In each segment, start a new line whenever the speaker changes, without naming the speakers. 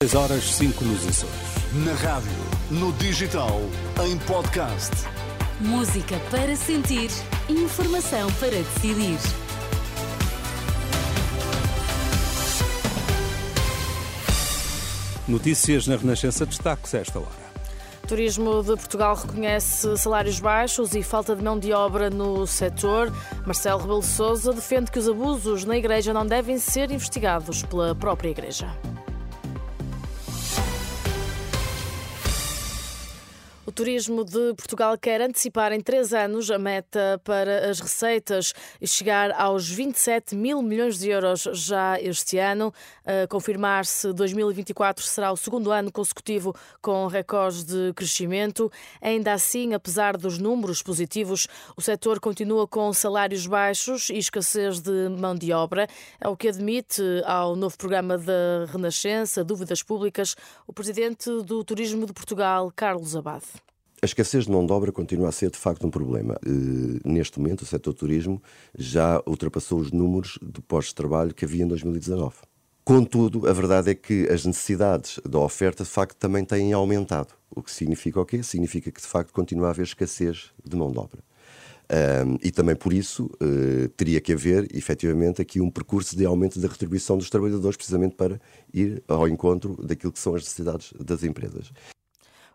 6 horas 5 nos Açores.
Na rádio, no digital, em podcast.
Música para sentir, informação para decidir.
Notícias na Renascença destaques a esta hora.
Turismo de Portugal reconhece salários baixos e falta de mão de obra no setor. Marcelo Rebelo Sousa defende que os abusos na Igreja não devem ser investigados pela própria Igreja. Turismo de Portugal quer antecipar em três anos a meta para as receitas e chegar aos 27 mil milhões de euros já este ano. A confirmar-se 2024 será o segundo ano consecutivo com recordes de crescimento. Ainda assim, apesar dos números positivos, o setor continua com salários baixos e escassez de mão de obra. É o que admite ao novo programa da Renascença, Dúvidas Públicas, o presidente do Turismo de Portugal, Carlos Abade.
A escassez de mão de obra continua a ser de facto um problema. Neste momento, o setor turismo já ultrapassou os números de postos de trabalho que havia em 2019. Contudo, a verdade é que as necessidades da oferta de facto também têm aumentado. O que significa o quê? Significa que de facto continua a haver escassez de mão de obra. Um, e também por isso uh, teria que haver, efetivamente, aqui um percurso de aumento da retribuição dos trabalhadores, precisamente para ir ao encontro daquilo que são as necessidades das empresas.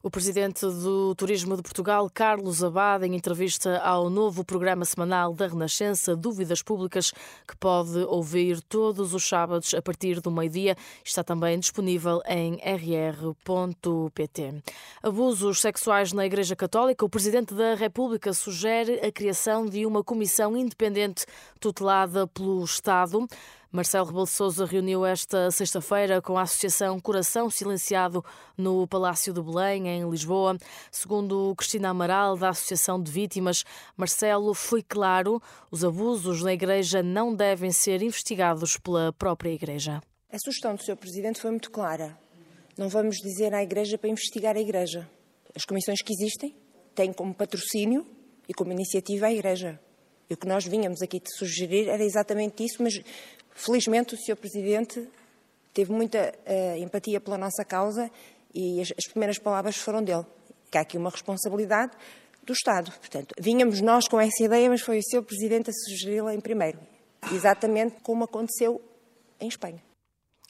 O presidente do Turismo de Portugal, Carlos Abad, em entrevista ao novo programa semanal da Renascença, Dúvidas Públicas, que pode ouvir todos os sábados a partir do meio-dia, está também disponível em rr.pt. Abusos sexuais na Igreja Católica. O presidente da República sugere a criação de uma comissão independente tutelada pelo Estado. Marcelo Rebelo Sousa reuniu esta sexta-feira com a Associação Coração Silenciado no Palácio de Belém, em Lisboa. Segundo Cristina Amaral, da Associação de Vítimas, Marcelo foi claro: os abusos na Igreja não devem ser investigados pela própria Igreja.
A sugestão do Sr. Presidente foi muito clara. Não vamos dizer à Igreja para investigar a Igreja. As comissões que existem têm como patrocínio e como iniciativa a Igreja. E o que nós vínhamos aqui de sugerir era exatamente isso, mas Felizmente, o Sr. Presidente teve muita uh, empatia pela nossa causa e as, as, primeiras palavras foram dele. Que há aqui uma responsabilidade do Estado. Portanto, vínhamos nós com essa ideia, mas foi o Sr. Presidente a sugeri-la em primeiro. Exatamente como aconteceu em Espanha.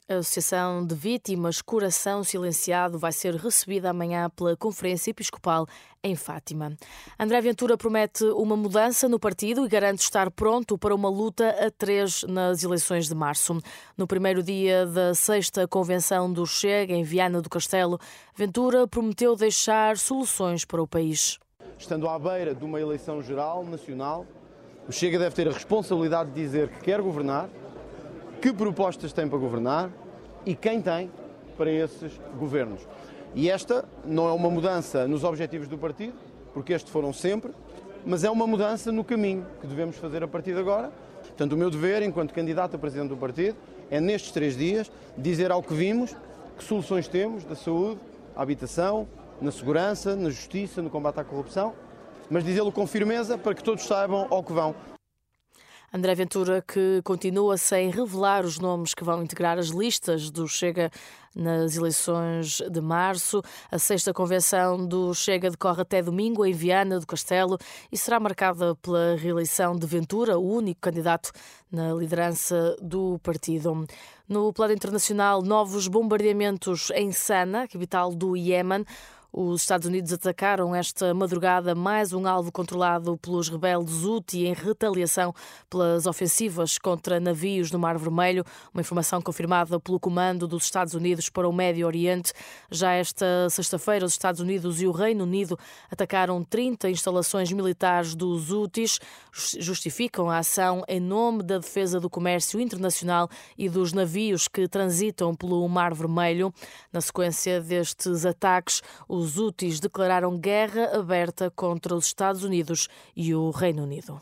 A Associação de Vítimas Coração Silenciado vai ser recebida amanhã pela Conferência Episcopal em Fátima. André Ventura promete uma mudança no partido e garante estar pronto para uma luta a três nas eleições de março. No primeiro dia da sexta convenção do Chega, em Viana do Castelo, Ventura prometeu deixar soluções para o país.
Estando à beira de uma eleição geral, nacional, o Chega deve ter a responsabilidade de dizer que quer governar que propostas tem para governar e quem tem para esses governos. E esta não é uma mudança nos objetivos do partido, porque estes foram sempre, mas é uma mudança no caminho que devemos fazer a partir de agora. Portanto, o meu dever, enquanto candidato a presidente do partido, é nestes três dias dizer ao que vimos que soluções temos da saúde, à habitação, na segurança, na justiça, no combate à corrupção, mas dizê-lo com firmeza para que todos saibam ao que vão.
André Ventura, que continua sem revelar os nomes que vão integrar as listas do Chega nas eleições de março. A sexta convenção do Chega decorre até domingo em Viana do Castelo e será marcada pela reeleição de Ventura, o único candidato na liderança do partido. No plano internacional, novos bombardeamentos em Sana, capital do Iémen. Os Estados Unidos atacaram esta madrugada mais um alvo controlado pelos rebeldes Houthi em retaliação pelas ofensivas contra navios no Mar Vermelho, uma informação confirmada pelo Comando dos Estados Unidos para o Médio Oriente. Já esta sexta-feira, os Estados Unidos e o Reino Unido atacaram 30 instalações militares dos Houthis, justificam a ação em nome da defesa do comércio internacional e dos navios que transitam pelo Mar Vermelho. Na sequência destes ataques, os os úteis declararam guerra aberta contra os Estados Unidos e o Reino Unido.